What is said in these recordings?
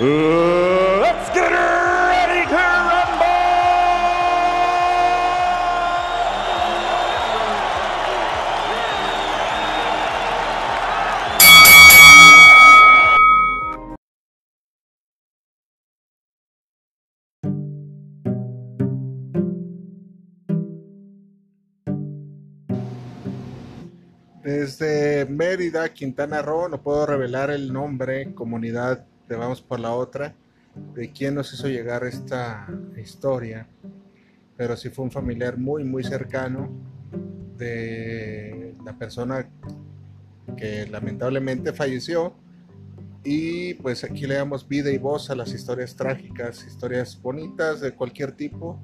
let's get! Desde Mérida, Quintana Roo, no puedo revelar el nombre, comunidad Vamos por la Otra, de quién nos hizo llegar esta historia, pero sí fue un familiar muy, muy cercano de la persona que lamentablemente falleció. Y pues aquí le damos vida y voz a las historias trágicas, historias bonitas de cualquier tipo.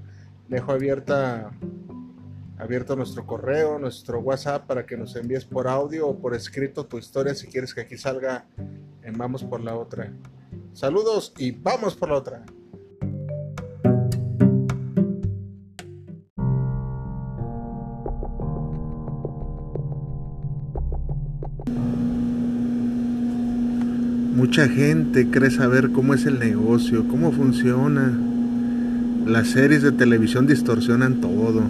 Dejo abierta abierto nuestro correo, nuestro WhatsApp para que nos envíes por audio o por escrito tu historia si quieres que aquí salga en Vamos por la otra. Saludos y vamos por la otra. Mucha gente cree saber cómo es el negocio, cómo funciona. Las series de televisión distorsionan todo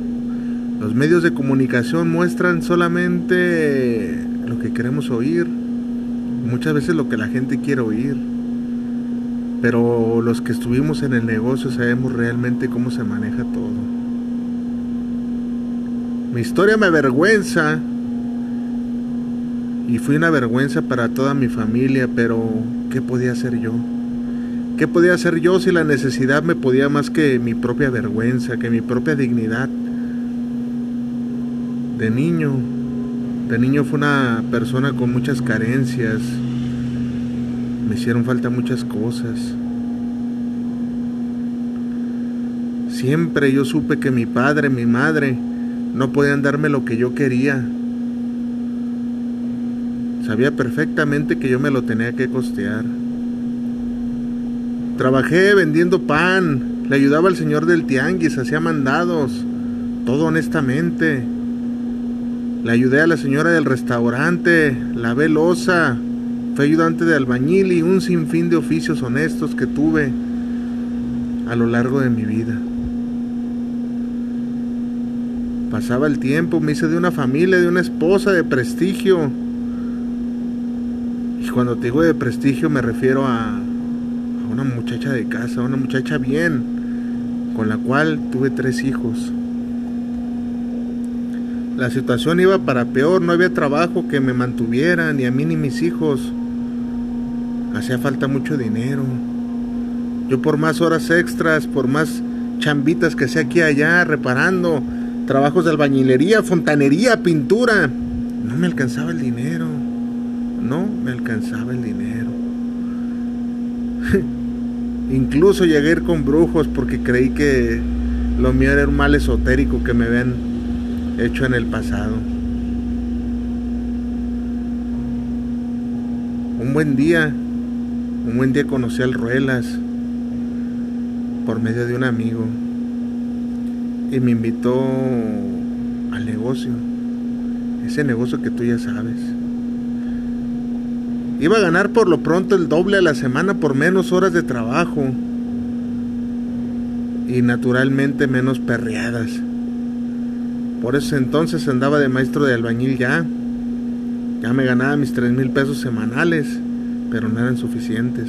los medios de comunicación muestran solamente lo que queremos oír, muchas veces lo que la gente quiere oír, pero los que estuvimos en el negocio sabemos realmente cómo se maneja todo. Mi historia me avergüenza y fui una vergüenza para toda mi familia, pero ¿qué podía hacer yo? ¿Qué podía hacer yo si la necesidad me podía más que mi propia vergüenza, que mi propia dignidad? de niño, de niño fue una persona con muchas carencias, me hicieron falta muchas cosas. Siempre yo supe que mi padre, mi madre, no podían darme lo que yo quería. Sabía perfectamente que yo me lo tenía que costear. Trabajé vendiendo pan, le ayudaba al señor del tianguis, hacía mandados, todo honestamente. Le ayudé a la señora del restaurante, lavé losa, fui ayudante de albañil y un sinfín de oficios honestos que tuve a lo largo de mi vida. Pasaba el tiempo, me hice de una familia, de una esposa de prestigio. Y cuando te digo de prestigio me refiero a, a una muchacha de casa, una muchacha bien, con la cual tuve tres hijos. La situación iba para peor, no había trabajo que me mantuviera, ni a mí ni mis hijos. Hacía falta mucho dinero. Yo por más horas extras, por más chambitas que sea aquí y allá, reparando, trabajos de albañilería, fontanería, pintura, no me alcanzaba el dinero. No me alcanzaba el dinero. Incluso llegué a ir con brujos porque creí que lo mío era un mal esotérico que me ven hecho en el pasado. Un buen día, un buen día conocí al Ruelas por medio de un amigo y me invitó al negocio, ese negocio que tú ya sabes. Iba a ganar por lo pronto el doble a la semana por menos horas de trabajo y naturalmente menos perreadas. Por ese entonces andaba de maestro de albañil ya. Ya me ganaba mis tres mil pesos semanales, pero no eran suficientes.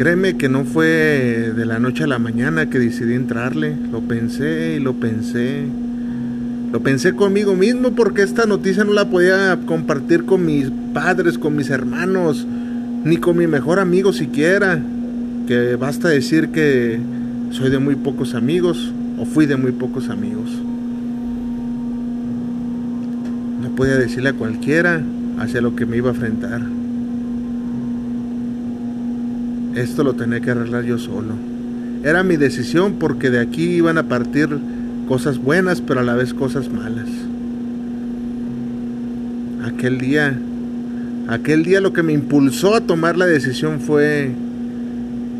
Créeme que no fue de la noche a la mañana que decidí entrarle. Lo pensé y lo pensé. Lo pensé conmigo mismo porque esta noticia no la podía compartir con mis padres, con mis hermanos, ni con mi mejor amigo siquiera. Que basta decir que soy de muy pocos amigos o fui de muy pocos amigos. No podía decirle a cualquiera hacia lo que me iba a enfrentar. esto lo tenía que arreglar yo solo. Era mi decisión porque de aquí iban a partir cosas buenas, pero a la vez cosas malas. Aquel día, aquel día lo que me impulsó a tomar la decisión fue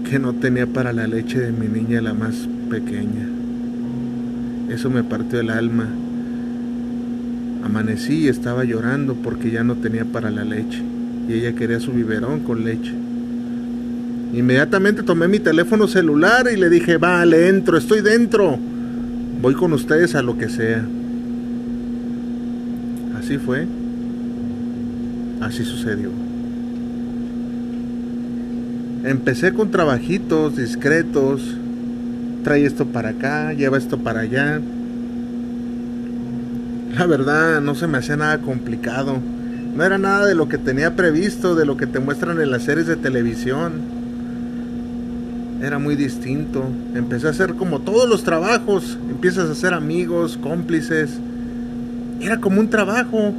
que no tenía para la leche de mi niña la más pequeña. Eso me partió el alma. Amanecí y estaba llorando porque ya no tenía para la leche y ella quería su biberón con leche. Inmediatamente tomé mi teléfono celular y le dije, vale, entro, estoy dentro. Voy con ustedes a lo que sea. Así fue. Así sucedió. Empecé con trabajitos discretos. Trae esto para acá, lleva esto para allá. La verdad, no se me hacía nada complicado. No era nada de lo que tenía previsto, de lo que te muestran en las series de televisión era muy distinto. Empecé a hacer como todos los trabajos. Empiezas a hacer amigos, cómplices. Era como un trabajo.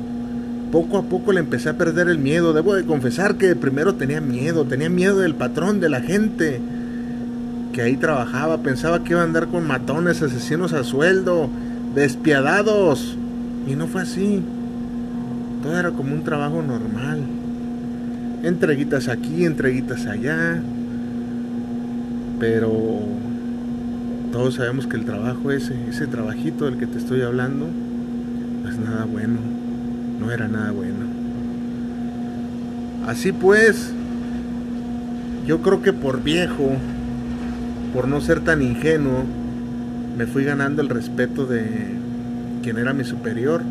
Poco a poco le empecé a perder el miedo. Debo de confesar que primero tenía miedo. Tenía miedo del patrón, de la gente que ahí trabajaba. Pensaba que iba a andar con matones, asesinos a sueldo, despiadados. Y no fue así. Todo era como un trabajo normal. Entreguitas aquí, entreguitas allá pero todos sabemos que el trabajo ese, ese trabajito del que te estoy hablando, no es nada bueno, no era nada bueno. Así pues, yo creo que por viejo, por no ser tan ingenuo, me fui ganando el respeto de quien era mi superior,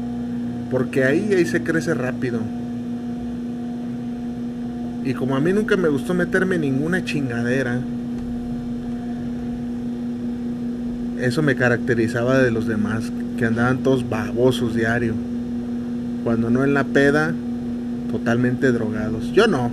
porque ahí, ahí se crece rápido. Y como a mí nunca me gustó meterme ninguna chingadera, eso me caracterizaba de los demás, que andaban todos babosos diario. Cuando no en la peda, totalmente drogados. Yo no.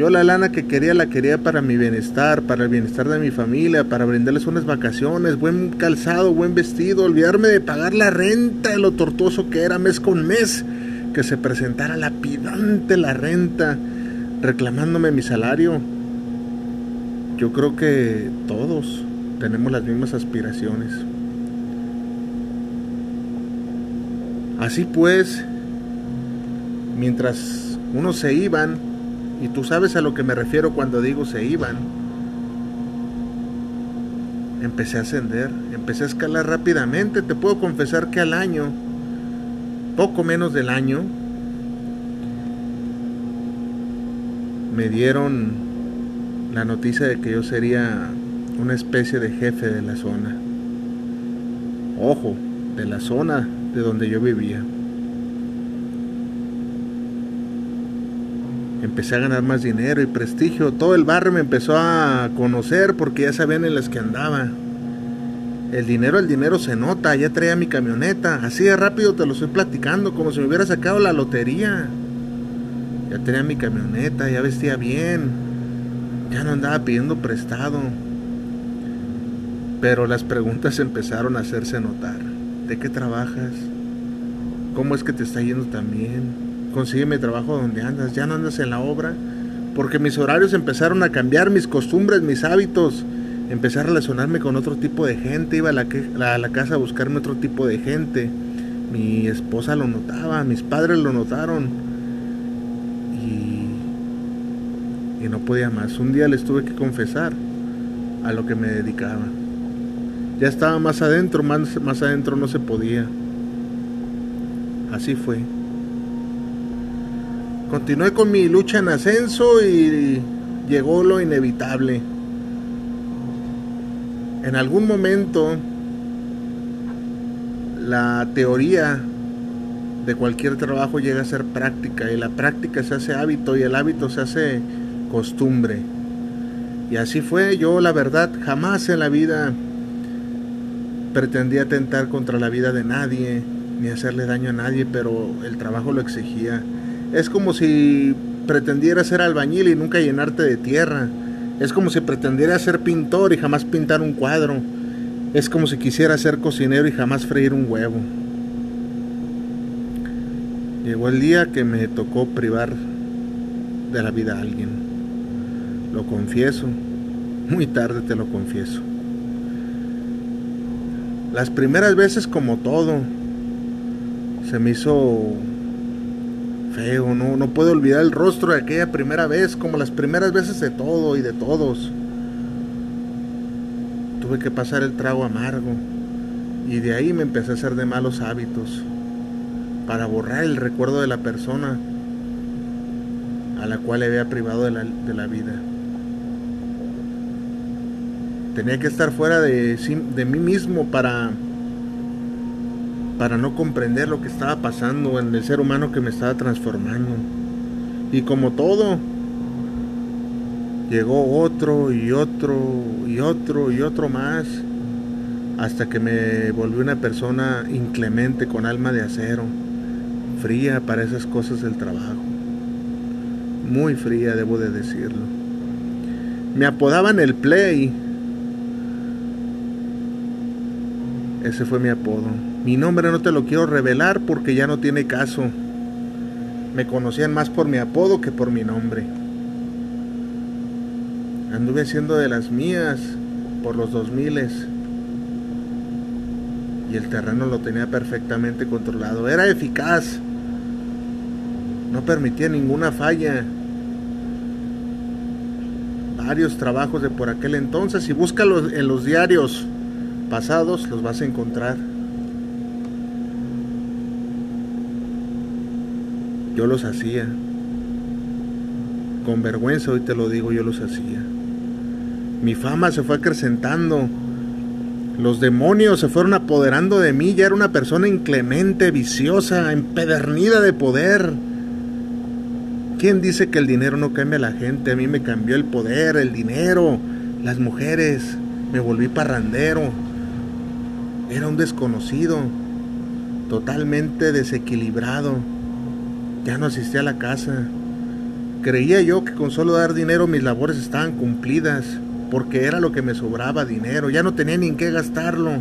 Yo la lana que quería la quería para mi bienestar, para el bienestar de mi familia, para brindarles unas vacaciones, buen calzado, buen vestido, olvidarme de pagar la renta lo tortuoso que era mes con mes, que se presentara lapidante la renta, reclamándome mi salario. Yo creo que todos, tenemos las mismas aspiraciones. Así pues, mientras unos se iban, y tú sabes a lo que me refiero cuando digo se iban, empecé a ascender, empecé a escalar rápidamente. Te puedo confesar que al año, poco menos del año, me dieron la noticia de que yo sería una especie de jefe de la zona. Ojo, de la zona de donde yo vivía. Empecé a ganar más dinero y prestigio. Todo el barrio me empezó a conocer porque ya sabían en las que andaba. El dinero, el dinero se nota. Ya traía mi camioneta. Así de rápido te lo estoy platicando, como si me hubiera sacado la lotería. Ya tenía mi camioneta, ya vestía bien. Ya no andaba pidiendo prestado. Pero las preguntas empezaron a hacerse notar. ¿De qué trabajas? ¿Cómo es que te está yendo tan bien? Consígueme trabajo donde andas. ¿Ya no andas en la obra? Porque mis horarios empezaron a cambiar, mis costumbres, mis hábitos. Empecé a relacionarme con otro tipo de gente. Iba a la, a la casa a buscarme otro tipo de gente. Mi esposa lo notaba, mis padres lo notaron. Y, no podía más. Un día les tuve que confesar a lo que me dedicaba. Ya estaba más adentro, más adentro no se podía. Así fue. Continué con mi lucha en ascenso y llegó lo inevitable. En algún momento la teoría de cualquier trabajo llega a ser práctica y la práctica se hace hábito y el hábito se hace costumbre. Y así fue, yo la verdad jamás en la vida pretendía atentar contra la vida de nadie, ni hacerle daño a nadie, pero el trabajo lo exigía. Es como si pretendiera ser albañil y nunca llenarte de tierra. Es como si pretendiera ser pintor y jamás pintar un cuadro. Es como si quisiera ser cocinero y jamás freír un huevo. Llegó el día que me tocó privar de la vida a alguien. Lo confieso. Muy tarde te lo confieso. Las primeras veces como todo, se me hizo feo, no, no puedo olvidar el rostro de aquella primera vez, como las primeras veces de todo y de todos. Tuve que pasar el trago amargo y de ahí me empecé a hacer de malos hábitos para borrar el recuerdo de la persona a la cual le había privado de la, de la vida. Tenía que estar fuera de, de mí mismo para para no comprender lo que estaba pasando en el ser humano que me estaba transformando. Y como todo, llegó otro y otro y otro y otro más, hasta que me volví una persona inclemente con alma de acero, fría para esas cosas del trabajo. Muy fría, debo de decirlo. Me apodaban el Play. Ese fue mi apodo. Mi nombre no te lo quiero revelar porque ya no tiene caso. Me conocían más por mi apodo que por mi nombre. Anduve siendo de las mías por los 2000 y el terreno lo tenía perfectamente controlado. Era eficaz. No permitía ninguna falla. Varios trabajos de por aquel entonces y búscalos en los diarios pasados, los vas a encontrar. Yo los hacía. Con vergüenza hoy te lo digo, yo los hacía. Mi fama se fue acrecentando. Los demonios se fueron apoderando de mí. Ya era una persona inclemente, viciosa, empedernida de poder. ¿Quién dice que el dinero no cambia a la gente? A mí me cambió el poder, el dinero, las mujeres. Me volví parrandero. Era un desconocido, totalmente desequilibrado. Ya no asistía a la casa. Creía yo que con solo dar dinero mis labores estaban cumplidas, porque era lo que me sobraba dinero. Ya no tenía ni en qué gastarlo.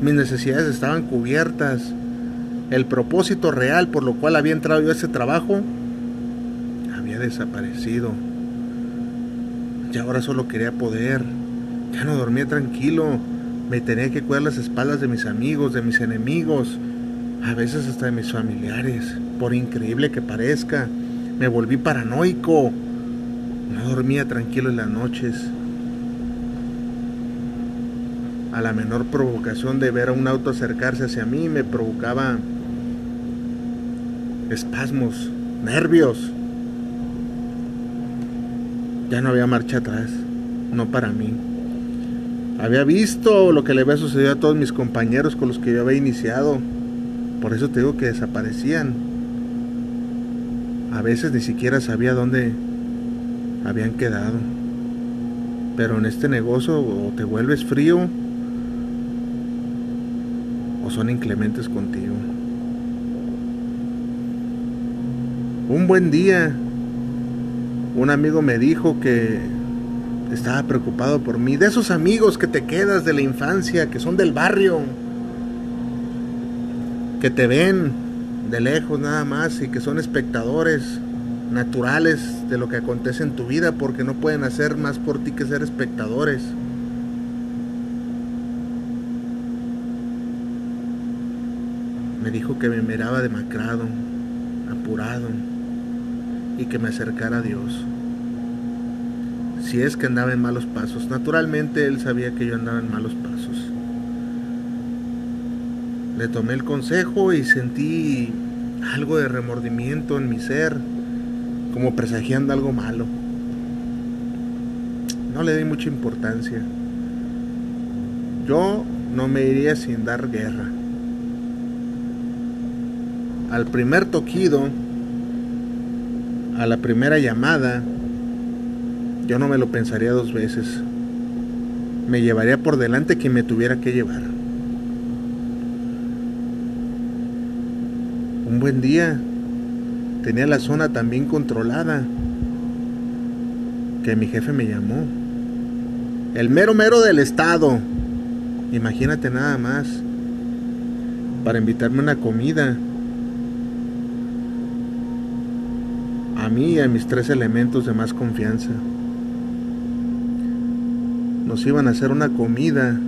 Mis necesidades estaban cubiertas. El propósito real por lo cual había entrado yo a ese trabajo había desaparecido. Y ahora solo quería poder. Ya no dormía tranquilo. Me tenía que cuidar las espaldas de mis amigos, de mis enemigos a veces hasta de mis familiares, por increíble que parezca. Me volví paranoico. No dormía tranquilo en las noches. A la menor provocación de ver a un auto acercarse hacia mí me provocaba espasmos, nervios. Ya no había marcha atrás, no para mí. Había visto lo que le había sucedido a todos mis compañeros con los que yo había iniciado por eso te digo que desaparecían. A veces ni siquiera sabía dónde habían quedado. Pero en este negocio o te vuelves frío o son inclementes contigo. Un buen día, un amigo me dijo que estaba preocupado por mí, de esos amigos que te quedas de la infancia, que son del barrio que te ven de lejos nada más y que son espectadores naturales de lo que acontece en tu vida porque no pueden hacer más por ti que ser espectadores. Me dijo que me miraba demacrado, apurado y que me acercara a Dios. Si es que andaba en malos pasos, naturalmente él sabía que yo andaba en malos pasos. Le tomé el consejo y sentí algo de remordimiento en mi ser, como presagiando algo malo. No le di mucha importancia. Yo no me iría sin dar guerra. Al primer toquido, a la primera llamada, yo no me lo pensaría dos veces. Me llevaría por delante quien me tuviera que llevar. Buen día tenía la zona tan bien controlada que mi jefe me llamó. El mero mero del estado. Imagínate nada más. Para invitarme a una comida. A mí y a mis tres elementos de más confianza. nos iban a hacer una comida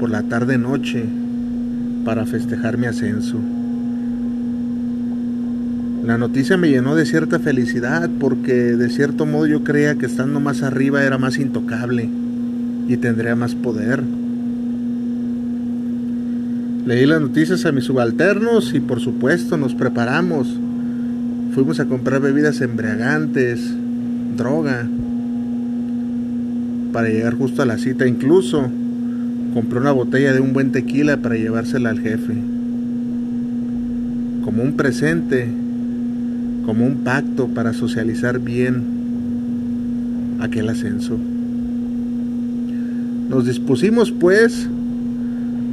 por la tarde noche para festejar mi ascenso. La noticia me llenó de cierta felicidad porque de cierto modo yo creía que estando más arriba era más intocable y tendría más poder. Leí las noticias a mis subalternos y por supuesto nos preparamos. Fuimos a comprar bebidas embriagantes, droga, para llegar justo a la cita. Incluso compré una botella de un buen tequila para llevársela al jefe. Como un presente, como un pacto para socializar bien aquel ascenso. Nos dispusimos pues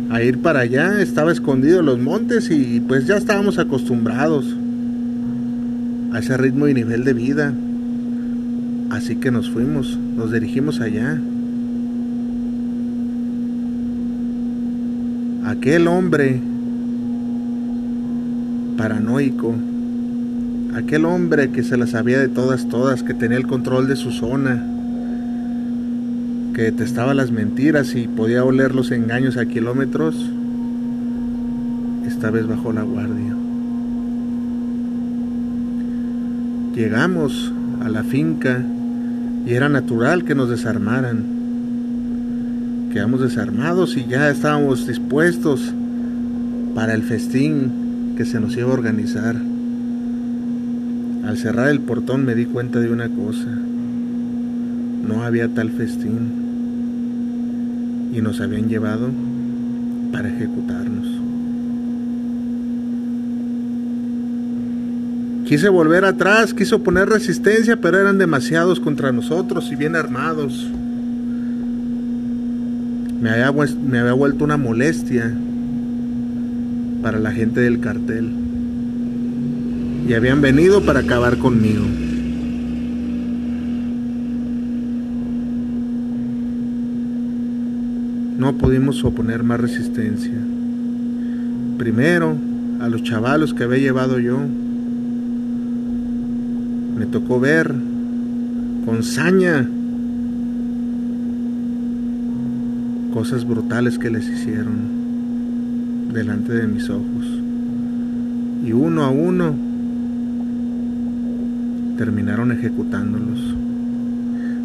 a ir para allá, estaba escondido en los montes y pues ya estábamos acostumbrados a ese ritmo y nivel de vida. Así que nos fuimos, nos dirigimos allá. Aquel hombre paranoico, aquel hombre que se la sabía de todas, todas, que tenía el control de su zona, que detestaba las mentiras y podía oler los engaños a kilómetros, esta vez bajó la guardia. Llegamos a la finca y era natural que nos desarmaran. Quedamos desarmados y ya estábamos dispuestos para el festín que se nos iba a organizar. Al cerrar el portón me di cuenta de una cosa. No había tal festín y nos habían llevado para ejecutarnos. Quise volver atrás, quiso poner resistencia, pero eran demasiados contra nosotros y bien armados. Me había, me había vuelto una molestia para la gente del cartel. Y habían venido para acabar conmigo. no pudimos oponer más resistencia. Primero, a los chavalos que había llevado yo, me tocó ver con saña cosas brutales que les hicieron delante de mis ojos. Y uno a uno terminaron ejecutándolos.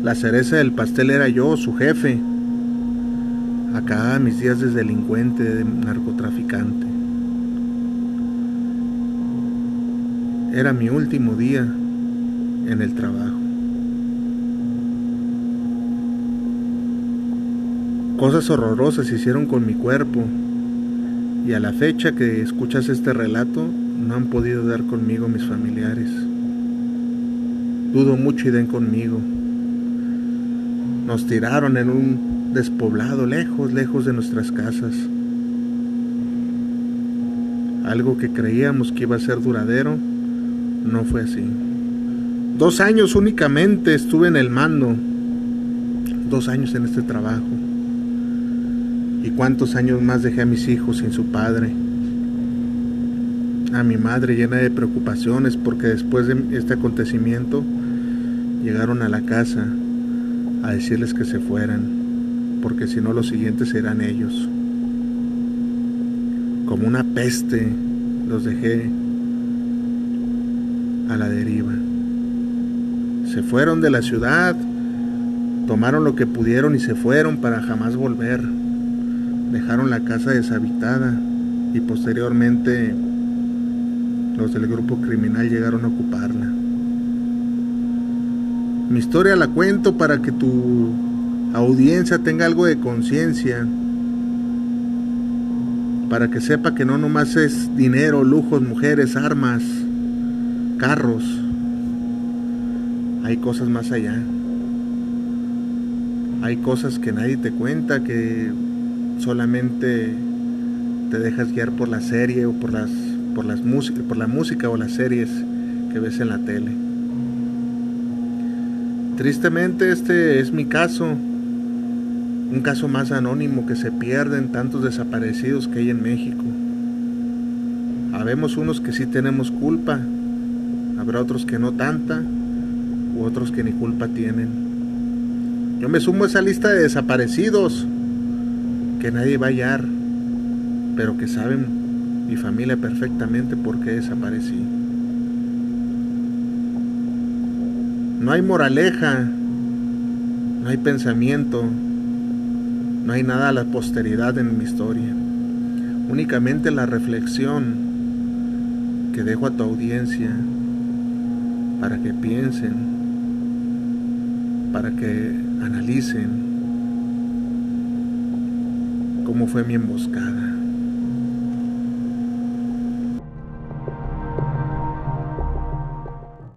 La cereza del pastel era yo, su jefe acababa mis días de delincuente, de narcotraficante. Era mi último día en el trabajo. Cosas horrorosas se hicieron con mi cuerpo y a la fecha que escuchas este relato no han podido dar conmigo mis familiares. Dudo mucho y den conmigo. Nos tiraron en un despoblado, lejos, lejos de nuestras casas. Algo que creíamos que iba a ser duradero, no fue así. Dos años únicamente estuve en el mando, dos años en este trabajo. ¿Y cuántos años más dejé a mis hijos sin su padre? A mi madre llena de preocupaciones porque después de este acontecimiento llegaron a la casa a decirles que se fueran porque si no los siguientes serán ellos. Como una peste los dejé a la deriva. Se fueron de la ciudad, tomaron lo que pudieron y se fueron para jamás volver. Dejaron la casa deshabitada y posteriormente los del grupo criminal llegaron a ocuparla. Mi historia la cuento para que tu audiencia tenga algo de conciencia para que sepa que no nomás es dinero, lujos, mujeres, armas, carros. Hay cosas más allá. Hay cosas que nadie te cuenta, que solamente te dejas guiar por la serie o por las por las por la música o las series que ves en la tele. Tristemente este es mi caso un caso más anónimo que se pierden tantos desaparecidos que hay en México. Habemos unos que sí tenemos culpa, habrá otros que no tanta, u otros que ni culpa tienen. Yo me sumo a esa lista de desaparecidos que nadie va a hallar, pero que saben mi familia perfectamente por qué desaparecí. No hay moraleja, no hay pensamiento, no hay nada a la posteridad en mi historia. Únicamente la reflexión que dejo a tu audiencia para que piensen, para que analicen cómo fue mi emboscada.